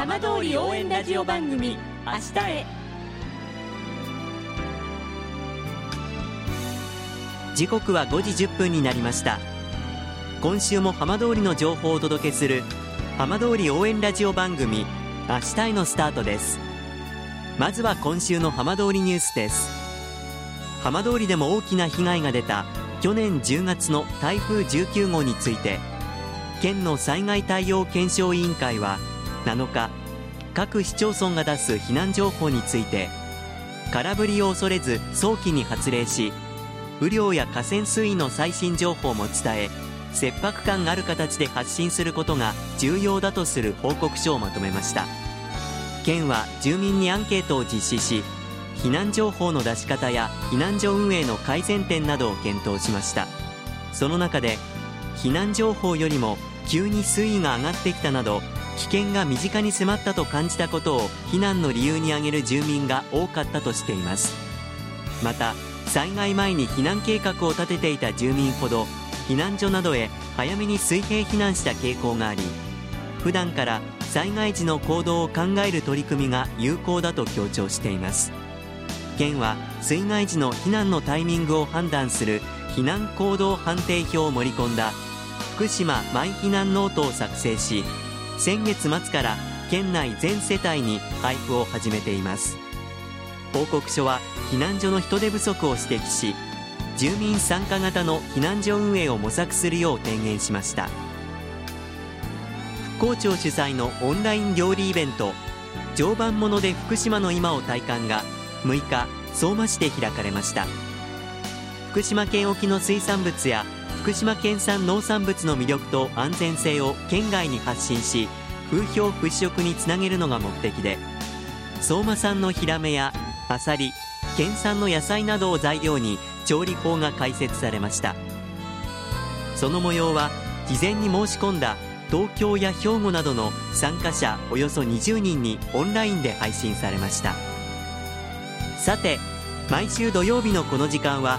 浜通り応援ラジオ番組明日へ。時刻は5時1分になりました。今週も浜通りの情報をお届けする浜通り応援ラジオ番組明日へのスタートです。まずは今週の浜通りニュースです。浜通りでも大きな被害が出た去年10月の台風19号について県の災害対応検証委員会は7日各市町村が出す避難情報について空振りを恐れず早期に発令し雨量や河川水位の最新情報も伝え切迫感がある形で発信することが重要だとする報告書をまとめました。県は住民にアンケートを実施し避難情報の出し方や避難所運営の改善点などを検討しました。その中で避難情報よりも急に水位が上がってきたなど危険が身近に迫ったと感じたことを避難の理由に挙げる住民が多かったとしています。また災害前に避難計画を立てていた住民ほど避難所などへ早めに水平避難した傾向があり普段から災害時の行動を考える取り組みが有効だと強調しています。県は水害時の避難のタイミングを判断する避難行動判定表を盛り込んだ福島マイ避難ノートを作成し先月末から県内全世帯に配布を始めています。報告書は避難所の人手不足を指摘し住民参加型の避難所運営を模索するよう提言しました。復興庁主催のオンライン料理イベント常磐もので福島の今を体感が6日相馬市で開かれました。福島県沖の水産物や福島県産農産物の魅力と安全性を県外に発信し風評払拭につなげるのが目的で相馬産のヒラメやアサリ県産の野菜などを材料に調理法が開設されました。その模様は事前に申し込んだ東京や兵庫などの参加者およそ20人にオンラインで配信されました。さて毎週土曜日のこの時間は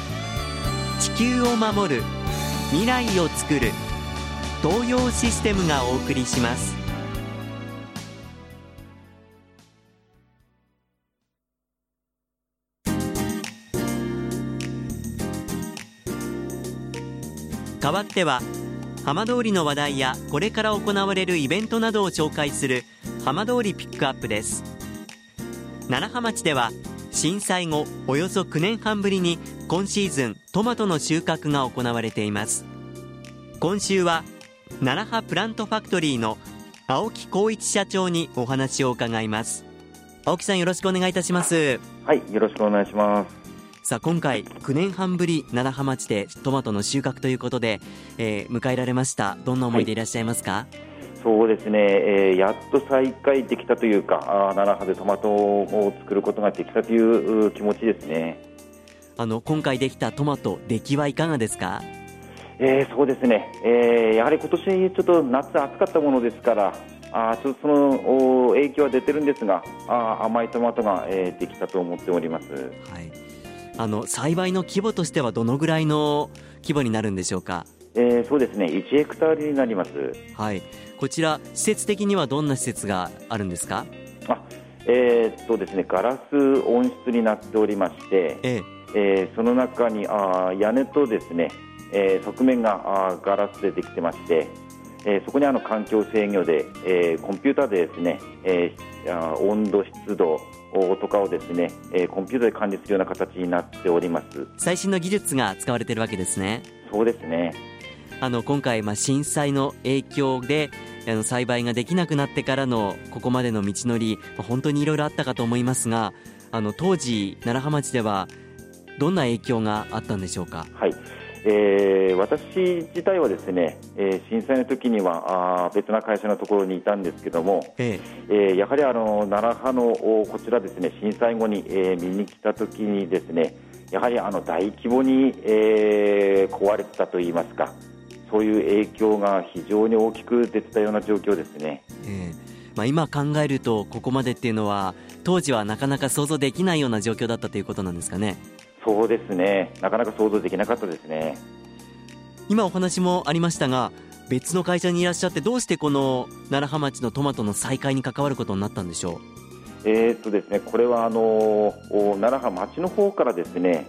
地球を守る未来をつくる東洋システムがお送りします。代わっては浜通りの話題やこれから行われるイベントなどを紹介する浜通りピックアップです。楢葉町では震災後およそ9年半ぶりに今シーズントマトの収穫が行われています。今週は楢葉プラントファクトリーの青木光一社長にお話を伺います。青木さんよろしくお願いいたします。はいよろしくお願いします。さあ今回9年半ぶり楢葉町でトマトの収穫ということで、えー、迎えられました。どんな思いでいらっしゃいますか、はい、そうですね、えー、やっと再開できたというかあ楢葉でトマトを作ることができたという気持ちですねあの今回できたトマト出来はいかがですか？えー、そうですね、えー、やはり今年ちょっと夏暑かったものですからあちょっとその影響は出てるんですがあ甘いトマトが、えー、できたと思っております。はいあの栽培の規模としてはどのぐらいの規模になるんでしょうか？えー、そうですね1ヘクタールになります。はい。こちら施設的にはどんな施設があるんですか？あ、えー、っとですねガラス温室になっておりまして、えええー、その中にあ屋根とですね、えー、側面があガラスでできてまして。えー、そこにあの環境制御で、えー、コンピューターでですね、えー、温度、湿度、とかをですね、えー、コンピューターで管理するような形になっております最新の技術が使われているわけですねそうですねあの今回、まあ、震災の影響であの栽培ができなくなってからのここまでの道のり、まあ、本当にいろいろあったかと思いますがあの当時、楢葉町ではどんな影響があったんでしょうか？はいえー、私自体はですね、えー、震災の時にはあ別な会社のところにいたんですけども、えー、えー、やはりあの奈良派のこちらですね震災後に、えー、見に来た時にですねやはりあの大規模に、えー、壊れてたといいますかそういう影響が非常に大きく出てたような状況ですね。えーまあ、今考えるとここまでっていうのは当時はなかなか想像できないような状況だったということなんですかね。そうですね、なかなか想像できなかったですね今お話もありましたが、別の会社にいらっしゃって、どうしてこの楢葉町のトマトの再開に関わることになったんでしょう？えー、っとですね、これはあの楢葉町の方からですね、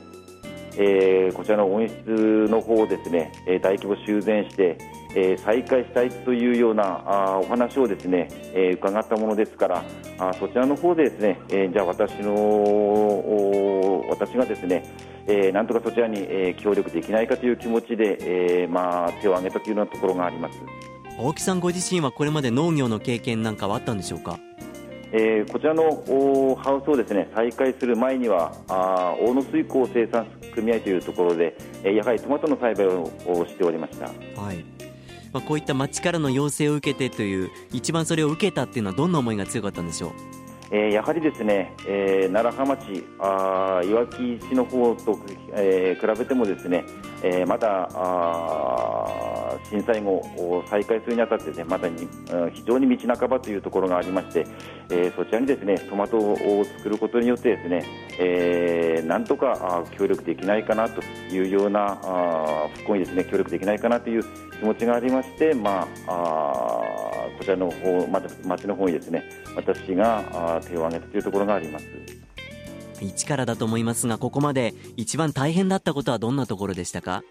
えー、こちらの温室の方をですね、え大規模修繕して、えー、再開したいというようなあお話をですね、えー、伺ったものですからあそちらの方でですね、えー、じゃあ私の私がですね、えー、なんとかそちらに、えー、協力できないかという気持ちで、えーまあ、手を挙げたというようなところがあります。青木さんご自身はこれまで農業の経験なんかはあったんでしょうか？えー、こちらのハウスをですね再開する前にはあ大野水耕生産組合というところで、えー、やはりトマトの栽培をしておりました。はいまあ、こういった町からの要請を受けてという一番それを受けたっていうのはどんな思いが強かったんでしょう？えー、やはりですね、えー、楢葉町あ、いわき市の方と、えー、比べてもですね、えー、まだあ震災後再開するにあたって、ね、まだに非常に道半ばというところがありまして、えー、そちらにですねトマトを作ることによってですね、えー、なんとか協力できないかなというようなあ復興にですね協力できないかなという気持ちがありまして、まあ、あこちらの方、ま、町の方にですね私が手を挙げたというところがあります。一からだと思いますが、ここまで一番大変だったことはどんなところでしたか、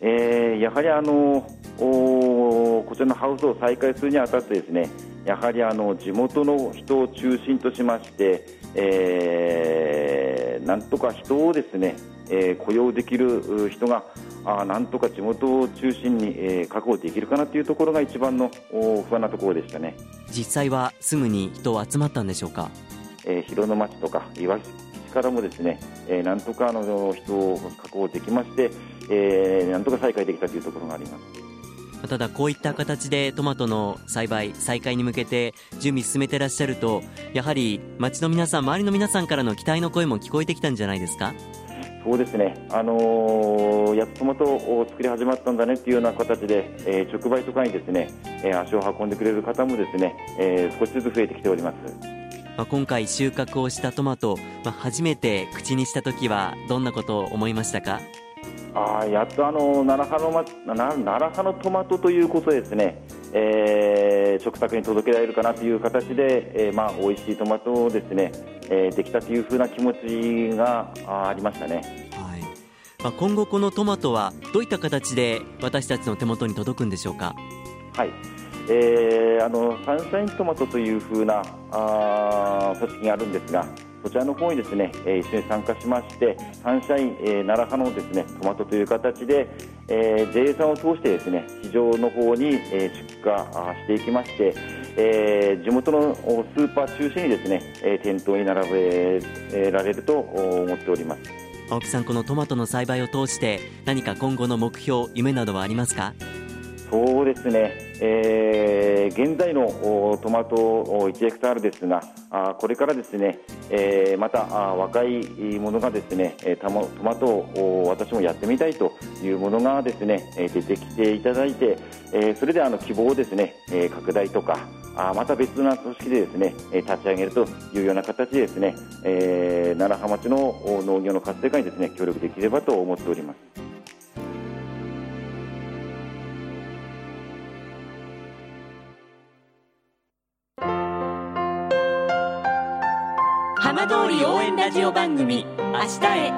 えー、やはりあのこちらのハウスを再開するにあたってですねやはりあの地元の人を中心としまして、えー、なんとか人をですね、えー、雇用できる人があなんとか地元を中心に、えー、確保できるかなというところが一番の不安なところでしたね。実際はすぐに人集まったんでしょうか、えー、広野町とか岩木からもですね、えー、なんとかあの人を確保できまして、えー、なんとか再開できたというところがあります。ただこういった形でトマトの栽培再開に向けて準備進めてらっしゃるとやはり町の皆さん周りの皆さんからの期待の声も聞こえてきたんじゃないですか？そうですね、あのー、やっとトマトを作り始まったんだねっていうような形で、えー、直売とかにですね、えー、足を運んでくれる方もですね、えー、少しずつ増えてきております。まあ、今回収穫をしたトマト、まあ、初めて口にした時はどんなことを思いましたか？あやっとあの奈良派の、奈良派のトマトということですね、えー、食卓に届けられるかなという形で、えー、まあ美味しいトマトをですね、えー、できたというふうな気持ちがありましたね。はいまあ、今後このトマトはどういった形で私たちの手元に届くんでしょうか？はい。えー、あのサンシャイントマトというふうなあ組織があるんですが、こちらの方にですね、えー、一緒に参加しまして、サンシャイン、えー、奈良派のですねトマトという形で、えー、JA さんを通してですね市場の方に、えー、出荷していきまして、えー、地元のスーパー中心にですね、えー、店頭に並べられると思っております。青木さん、このトマトの栽培を通して何か今後の目標、夢などはありますか？そうですね、えー、現在のトマト1ヘクタールですが、あこれからですね、えー、また若いものがですねトマトを私もやってみたいというものがですね出てきていただいて、え、それであの希望をですね拡大とかあまた別な組織でですね立ち上げるというような形でですね、えー、楢葉町の農業の活性化にですね協力できればと思っております。ラジオ番組「明日へ」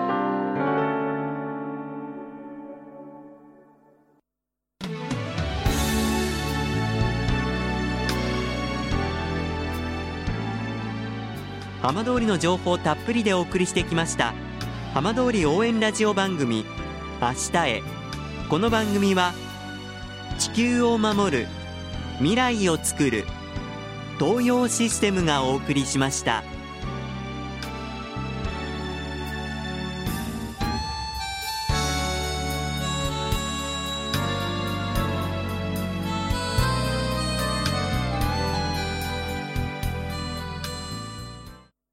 浜通りの情報たっぷりでお送りしてきました浜通り応援ラジオ番組「明日へ」この番組は地球を守る未来をつくる東洋システムがお送りしました。